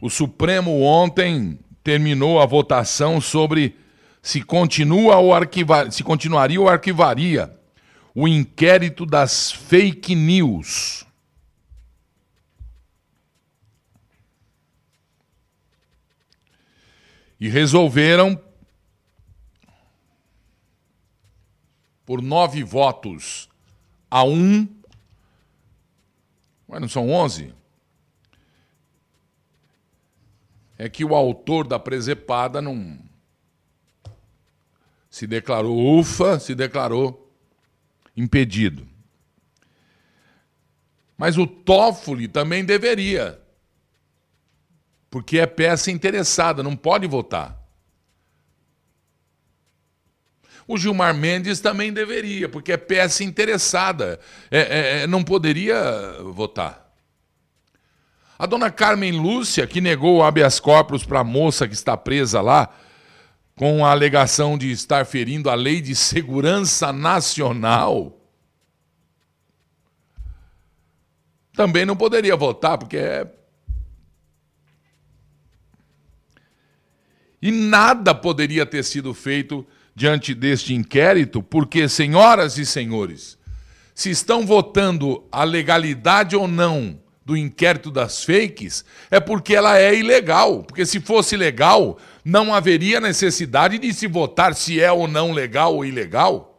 O Supremo ontem terminou a votação sobre se continua ou arquivar, se continuaria ou arquivaria o inquérito das fake news. E resolveram, por nove votos a um, mas não são onze? É que o autor da presepada não se declarou, ufa, se declarou impedido. Mas o Toffoli também deveria, porque é peça interessada, não pode votar. O Gilmar Mendes também deveria, porque é peça interessada, é, é, é não poderia votar. A dona Carmen Lúcia, que negou o habeas corpus para a moça que está presa lá, com a alegação de estar ferindo a lei de segurança nacional, também não poderia votar, porque é. E nada poderia ter sido feito diante deste inquérito, porque, senhoras e senhores, se estão votando a legalidade ou não do inquérito das fakes, é porque ela é ilegal. Porque se fosse legal, não haveria necessidade de se votar se é ou não legal ou ilegal?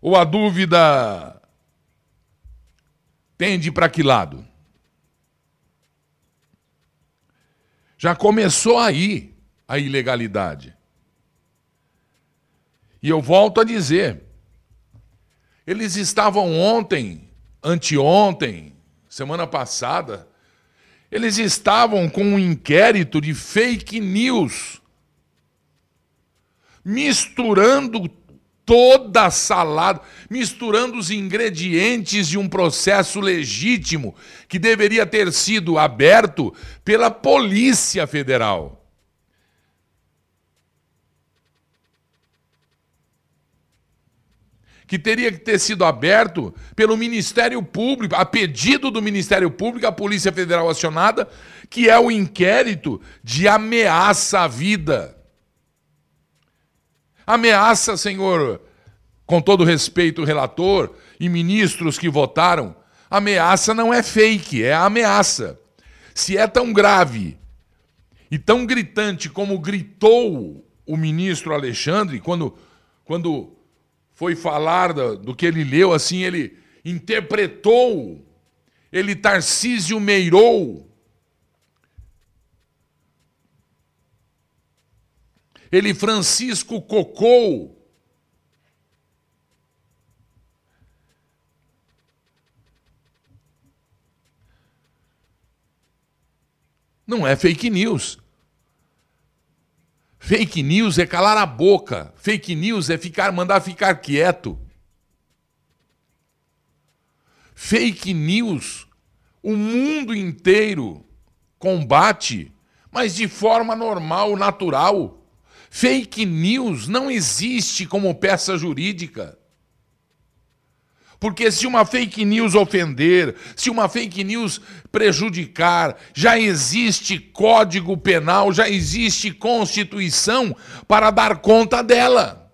Ou a dúvida tende para que lado? Já começou aí a ilegalidade. E eu volto a dizer: eles estavam ontem, anteontem, semana passada, eles estavam com um inquérito de fake news, misturando toda salada, misturando os ingredientes de um processo legítimo que deveria ter sido aberto pela Polícia Federal. que teria que ter sido aberto pelo Ministério Público, a pedido do Ministério Público, a Polícia Federal acionada, que é o inquérito de ameaça à vida. Ameaça, senhor, com todo respeito, relator e ministros que votaram, ameaça não é fake, é ameaça. Se é tão grave e tão gritante como gritou o ministro Alexandre quando, quando foi falar do, do que ele leu, assim, ele interpretou, ele Tarcísio meirou. Ele Francisco cocou. Não é fake news. Fake news é calar a boca. Fake news é ficar, mandar ficar quieto. Fake news, o mundo inteiro combate, mas de forma normal, natural. Fake news não existe como peça jurídica. Porque se uma fake news ofender, se uma fake news prejudicar, já existe código penal, já existe constituição para dar conta dela.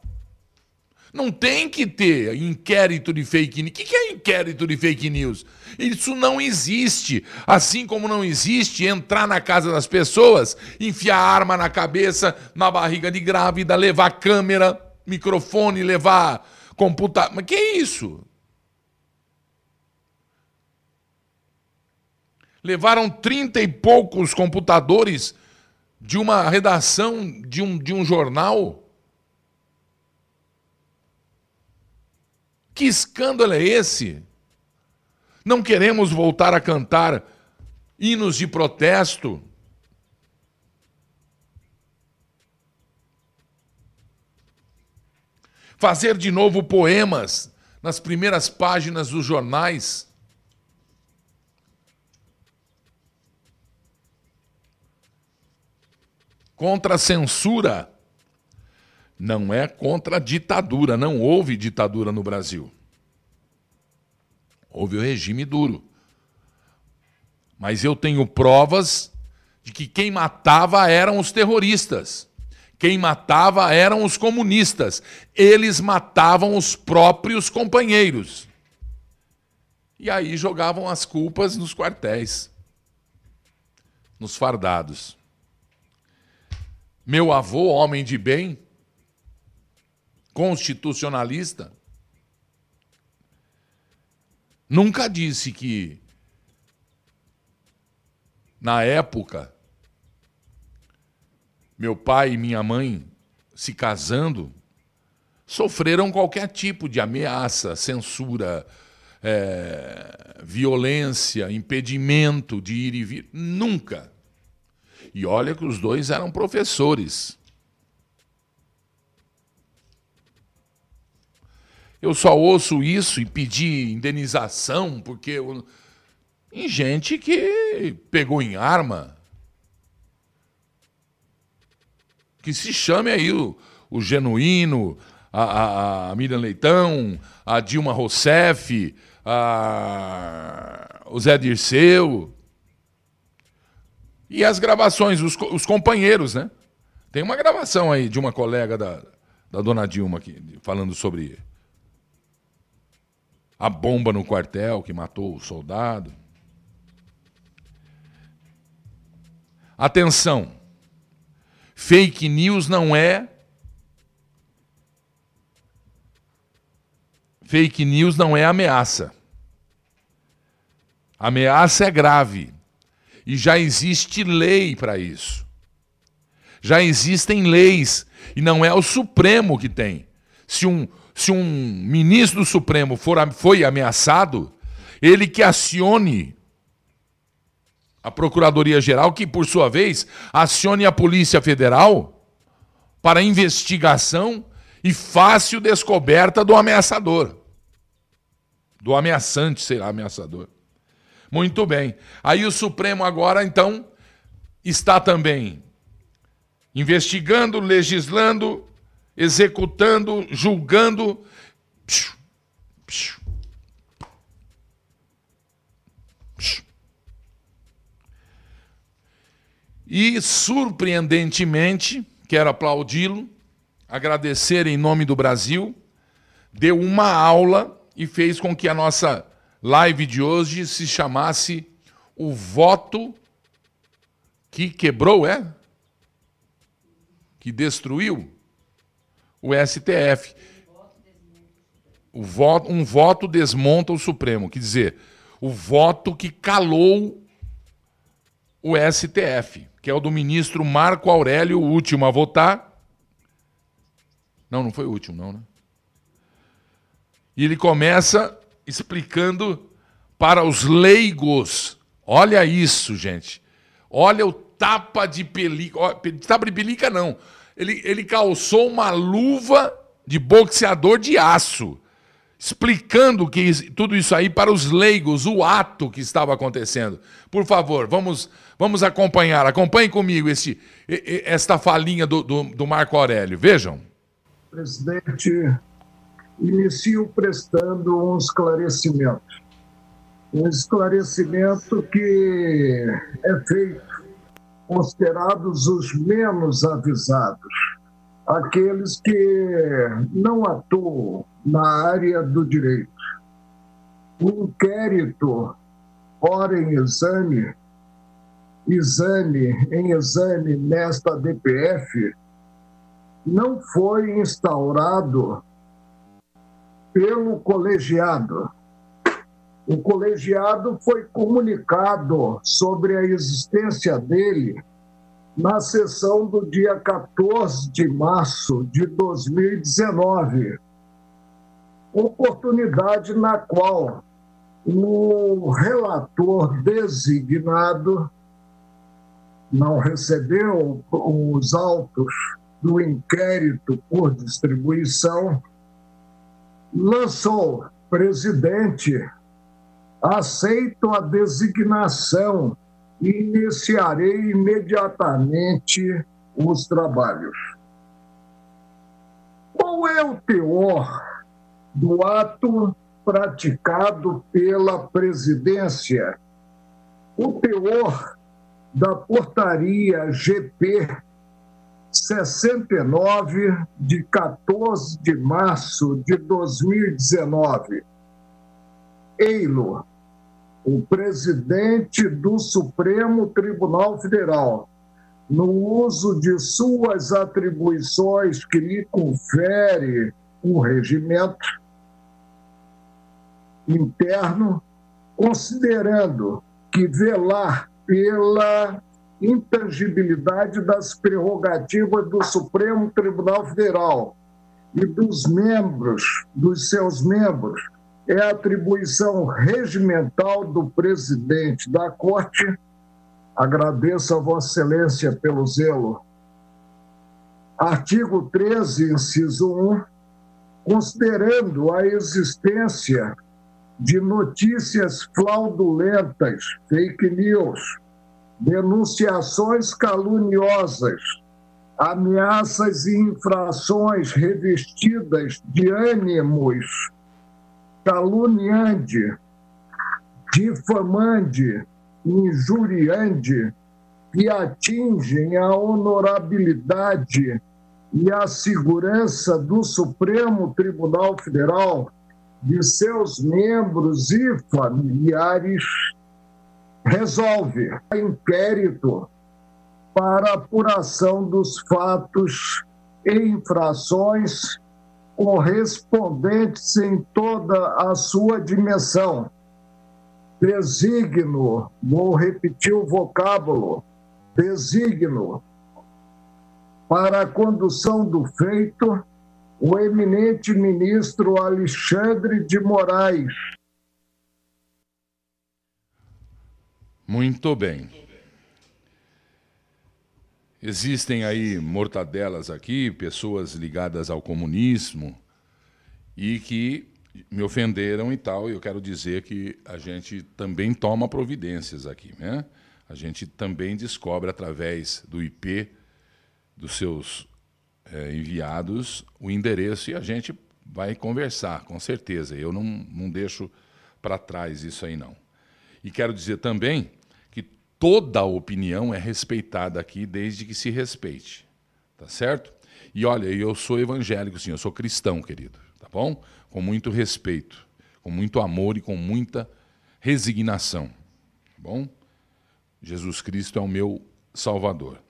Não tem que ter inquérito de fake news. O que é inquérito de fake news? Isso não existe. Assim como não existe entrar na casa das pessoas, enfiar arma na cabeça, na barriga de grávida, levar câmera, microfone, levar computador. Mas que é isso? levaram trinta e poucos computadores de uma redação de um, de um jornal. Que escândalo é esse? Não queremos voltar a cantar hinos de protesto. Fazer de novo poemas nas primeiras páginas dos jornais. contra a censura, Não é contra a ditadura, não houve ditadura no Brasil. Houve o regime duro. Mas eu tenho provas de que quem matava eram os terroristas. Quem matava eram os comunistas. Eles matavam os próprios companheiros. E aí jogavam as culpas nos quartéis, nos fardados. Meu avô, homem de bem, constitucionalista, nunca disse que, na época, meu pai e minha mãe se casando, sofreram qualquer tipo de ameaça, censura, é, violência, impedimento de ir e vir. Nunca. E olha que os dois eram professores. Eu só ouço isso e pedir indenização porque eu... em gente que pegou em arma. Que se chame aí o, o Genuíno, a, a, a Miriam Leitão, a Dilma Rousseff, a, o Zé Dirceu. E as gravações, os, os companheiros, né? Tem uma gravação aí de uma colega da, da dona Dilma aqui, falando sobre a bomba no quartel que matou o soldado. Atenção. Fake news não é Fake news não é ameaça. Ameaça é grave. E já existe lei para isso. Já existem leis. E não é o Supremo que tem. Se um, se um ministro do Supremo for, foi ameaçado, ele que acione a Procuradoria-Geral, que por sua vez acione a Polícia Federal para investigação e fácil descoberta do ameaçador. Do ameaçante, sei lá, ameaçador. Muito bem. Aí o Supremo agora, então, está também investigando, legislando executando, julgando. E, surpreendentemente, quero aplaudi-lo, agradecer em nome do Brasil, deu uma aula e fez com que a nossa live de hoje se chamasse O Voto que Quebrou, é? Que destruiu? O STF. O voto, um voto desmonta o Supremo. Quer dizer, o voto que calou o STF, que é o do ministro Marco Aurélio, o último a votar. Não, não foi o último, não, né? E ele começa explicando para os leigos. Olha isso, gente. Olha o tapa de pelica. Tapa de pelica, não ele, ele calçou uma luva de boxeador de aço, explicando que tudo isso aí para os leigos, o ato que estava acontecendo. Por favor, vamos, vamos acompanhar. Acompanhe comigo esse, esta falinha do, do, do Marco Aurélio. Vejam. Presidente, inicio prestando um esclarecimento. Um esclarecimento que é feito considerados os menos avisados, aqueles que não atuam na área do direito. O inquérito, ora em exame, exame em exame nesta DPF, não foi instaurado pelo colegiado, o colegiado foi comunicado sobre a existência dele na sessão do dia 14 de março de 2019, oportunidade na qual o relator designado não recebeu os autos do inquérito por distribuição, lançou presidente Aceito a designação e iniciarei imediatamente os trabalhos. Qual é o teor do ato praticado pela presidência? O teor da portaria GP 69 de 14 de março de 2019. Eilo, o presidente do Supremo Tribunal Federal, no uso de suas atribuições que lhe confere o regimento interno, considerando que velar pela intangibilidade das prerrogativas do Supremo Tribunal Federal e dos membros, dos seus membros, é atribuição regimental do presidente da Corte. Agradeço a Vossa Excelência pelo zelo. Artigo 13, inciso 1, considerando a existência de notícias fraudulentas, fake news, denunciações caluniosas, ameaças e infrações revestidas de ânimos caluniante, difamante, injuriante, que atingem a honorabilidade e a segurança do Supremo Tribunal Federal, de seus membros e familiares, resolve inquérito para apuração dos fatos e infrações correspondentes em toda a sua dimensão. Designo, vou repetir o vocábulo, designo para a condução do feito o eminente ministro Alexandre de Moraes, Muito bem. Existem aí mortadelas aqui, pessoas ligadas ao comunismo e que me ofenderam e tal. Eu quero dizer que a gente também toma providências aqui, né? A gente também descobre através do IP dos seus é, enviados o endereço e a gente vai conversar, com certeza. Eu não, não deixo para trás isso aí não. E quero dizer também toda opinião é respeitada aqui desde que se respeite. Tá certo? E olha, eu sou evangélico, sim, eu sou cristão, querido, tá bom? Com muito respeito, com muito amor e com muita resignação, tá bom? Jesus Cristo é o meu Salvador.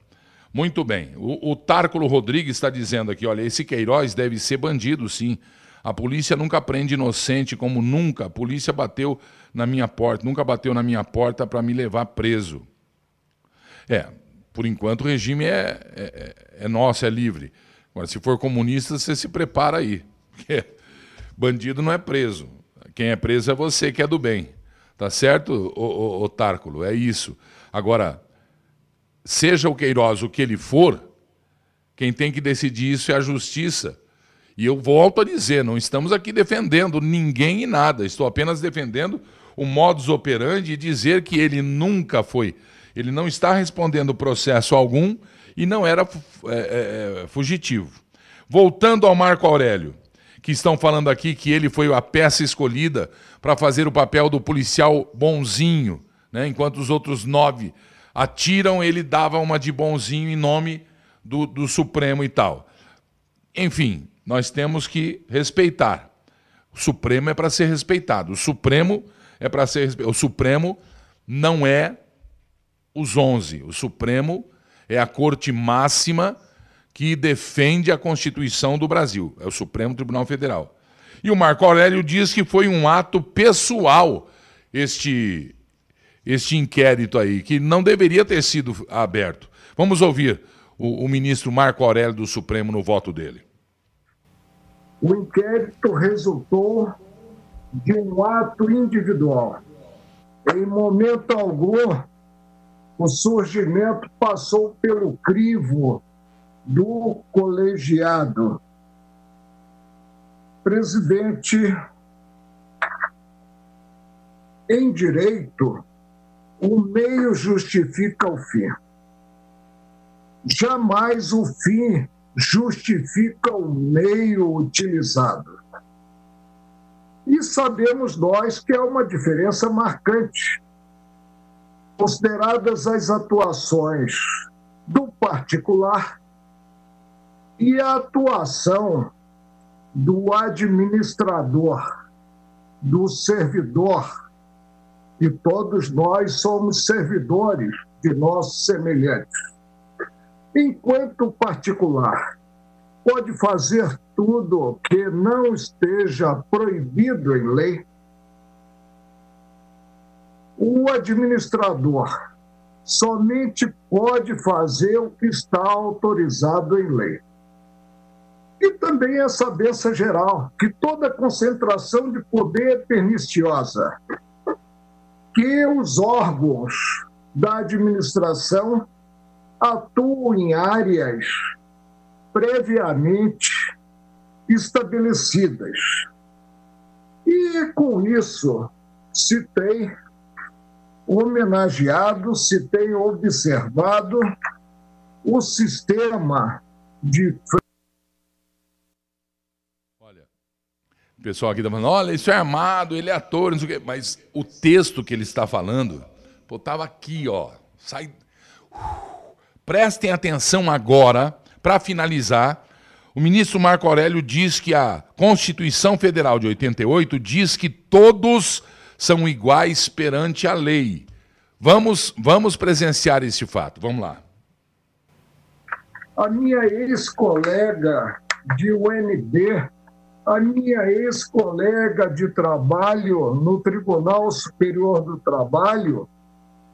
Muito bem, o, o Tárculo Rodrigues está dizendo aqui, olha, esse Queiroz deve ser bandido, sim. A polícia nunca prende inocente como nunca. A polícia bateu na minha porta, nunca bateu na minha porta para me levar preso. É, por enquanto o regime é, é, é, nosso, é livre. Agora, se for comunista, você se prepara aí. Porque bandido não é preso. Quem é preso é você que é do bem. Tá certo, ô, ô Tárculo? É isso. Agora, seja o Queiroz o que ele for, quem tem que decidir isso é a justiça. E eu volto a dizer, não estamos aqui defendendo ninguém e nada, estou apenas defendendo o modus operandi e dizer que ele nunca foi, ele não está respondendo processo algum e não era é, é, fugitivo. Voltando ao Marco Aurélio, que estão falando aqui que ele foi a peça escolhida para fazer o papel do policial bonzinho, né? enquanto os outros nove atiram, ele dava uma de bonzinho em nome do, do Supremo e tal. Enfim, nós temos que respeitar. O Supremo é para ser respeitado. O Supremo é para ser respeitado. O Supremo não é os 11. O Supremo é a corte máxima que defende a Constituição do Brasil. É o Supremo Tribunal Federal. E o Marco Aurélio diz que foi um ato pessoal este, este inquérito aí, que não deveria ter sido aberto. Vamos ouvir o, o ministro Marco Aurélio do Supremo no voto dele. O inquérito resultou de um ato individual. Em momento algum, o surgimento passou pelo crivo do colegiado. Presidente, em direito, o meio justifica o fim. Jamais o fim justifica o meio utilizado. E sabemos nós que é uma diferença marcante, consideradas as atuações do particular e a atuação do administrador, do servidor, e todos nós somos servidores de nossos semelhantes. Enquanto particular pode fazer tudo que não esteja proibido em lei, o administrador somente pode fazer o que está autorizado em lei. E também essa benção geral, que toda concentração de poder é perniciosa, que os órgãos da administração atuam em áreas previamente estabelecidas. E com isso se tem homenageado, se tem observado o sistema de O pessoal aqui está falando, olha, isso é armado, ele é ator, não sei o quê. Mas o texto que ele está falando, pô, estava aqui, ó. Sai. Prestem atenção agora, para finalizar. O ministro Marco Aurélio diz que a Constituição Federal de 88 diz que todos são iguais perante a lei. Vamos, vamos presenciar esse fato. Vamos lá. A minha ex-colega de UNB, a minha ex-colega de trabalho no Tribunal Superior do Trabalho,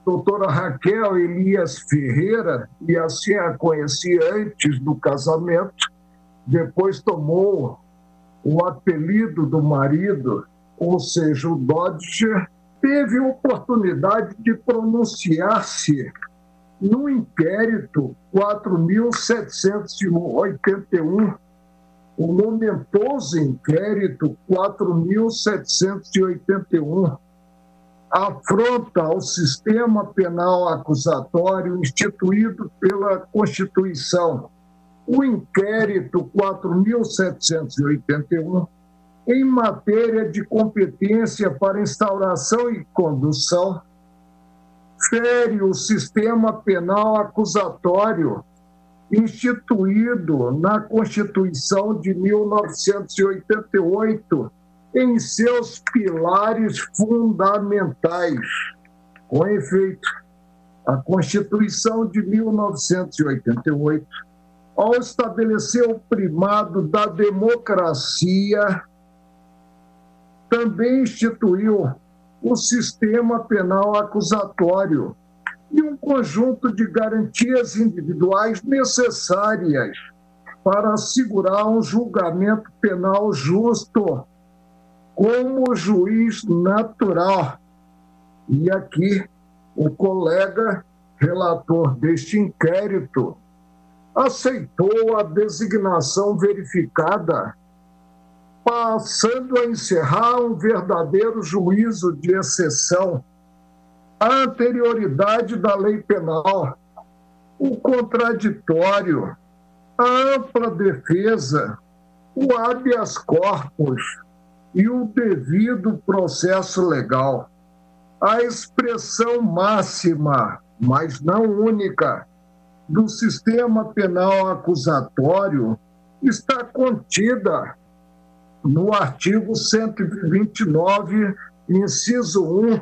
doutora Raquel Elias Ferreira, e assim a conheci antes do casamento, depois tomou o apelido do marido, ou seja, o Dodger, teve oportunidade de pronunciar-se no inquérito 4.781 o momentoso inquérito 4.781 afronta ao sistema penal acusatório instituído pela Constituição. O inquérito 4.781, em matéria de competência para instauração e condução, fere o sistema penal acusatório instituído na Constituição de 1988 em seus pilares fundamentais. Com efeito, a Constituição de 1988, ao estabelecer o primado da democracia, também instituiu o sistema penal acusatório, e um conjunto de garantias individuais necessárias para assegurar um julgamento penal justo como juiz natural. E aqui o colega relator deste inquérito aceitou a designação verificada, passando a encerrar um verdadeiro juízo de exceção a anterioridade da lei penal, o contraditório, a ampla defesa, o habeas corpus e o devido processo legal. A expressão máxima, mas não única, do sistema penal acusatório está contida no artigo 129, inciso 1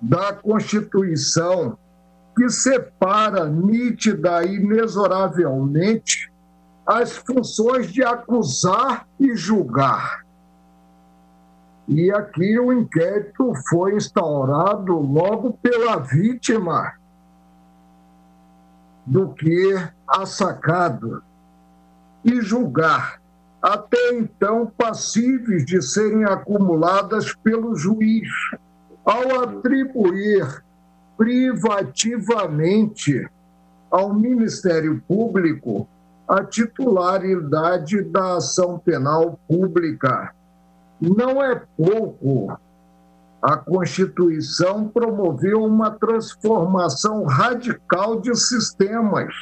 da Constituição que separa nítida e inexoravelmente as funções de acusar e julgar. E aqui o inquérito foi instaurado logo pela vítima do que assacado e julgar, até então passíveis de serem acumuladas pelo juiz ao atribuir privativamente ao Ministério Público a titularidade da ação penal pública. Não é pouco. A Constituição promoveu uma transformação radical de sistemas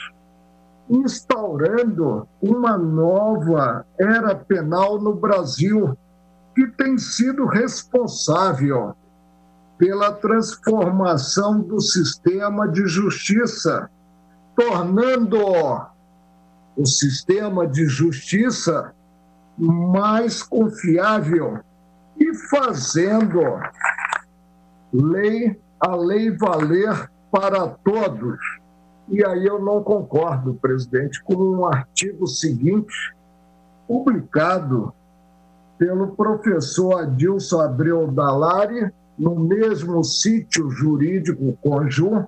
instaurando uma nova era penal no Brasil, que tem sido responsável pela transformação do sistema de justiça, tornando o sistema de justiça mais confiável e fazendo lei a lei valer para todos. E aí eu não concordo, presidente, com um artigo seguinte, publicado pelo professor Adilson Abreu Dalari, no mesmo sítio jurídico Conjur,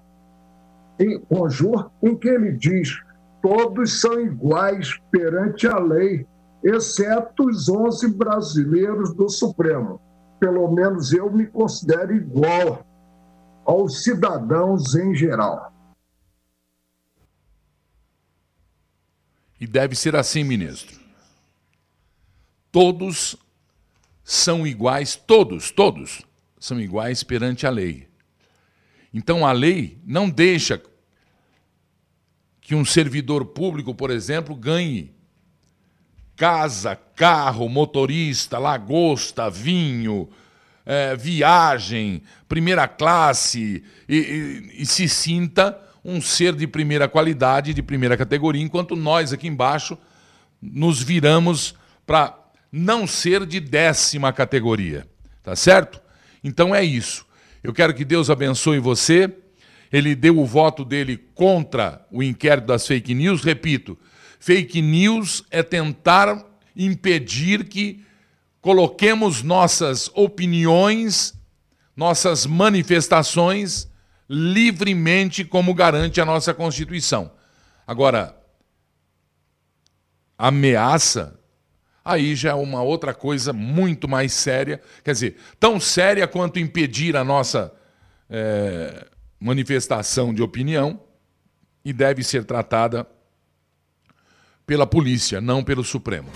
em, Conjur, em que ele diz: todos são iguais perante a lei, exceto os 11 brasileiros do Supremo. Pelo menos eu me considero igual aos cidadãos em geral. E deve ser assim, ministro. Todos são iguais, todos, todos são iguais perante a lei. Então a lei não deixa que um servidor público, por exemplo, ganhe casa, carro, motorista, lagosta, vinho, é, viagem, primeira classe e, e, e se sinta um ser de primeira qualidade, de primeira categoria, enquanto nós aqui embaixo nos viramos para não ser de décima categoria. Tá certo? Então é isso. Eu quero que Deus abençoe você. Ele deu o voto dele contra o inquérito das fake news. Repito, fake news é tentar impedir que coloquemos nossas opiniões, nossas manifestações livremente, como garante a nossa Constituição. Agora, ameaça, aí já é uma outra coisa muito mais séria, quer dizer, tão séria quanto impedir a nossa é, manifestação de opinião e deve ser tratada pela polícia, não pelo Supremo.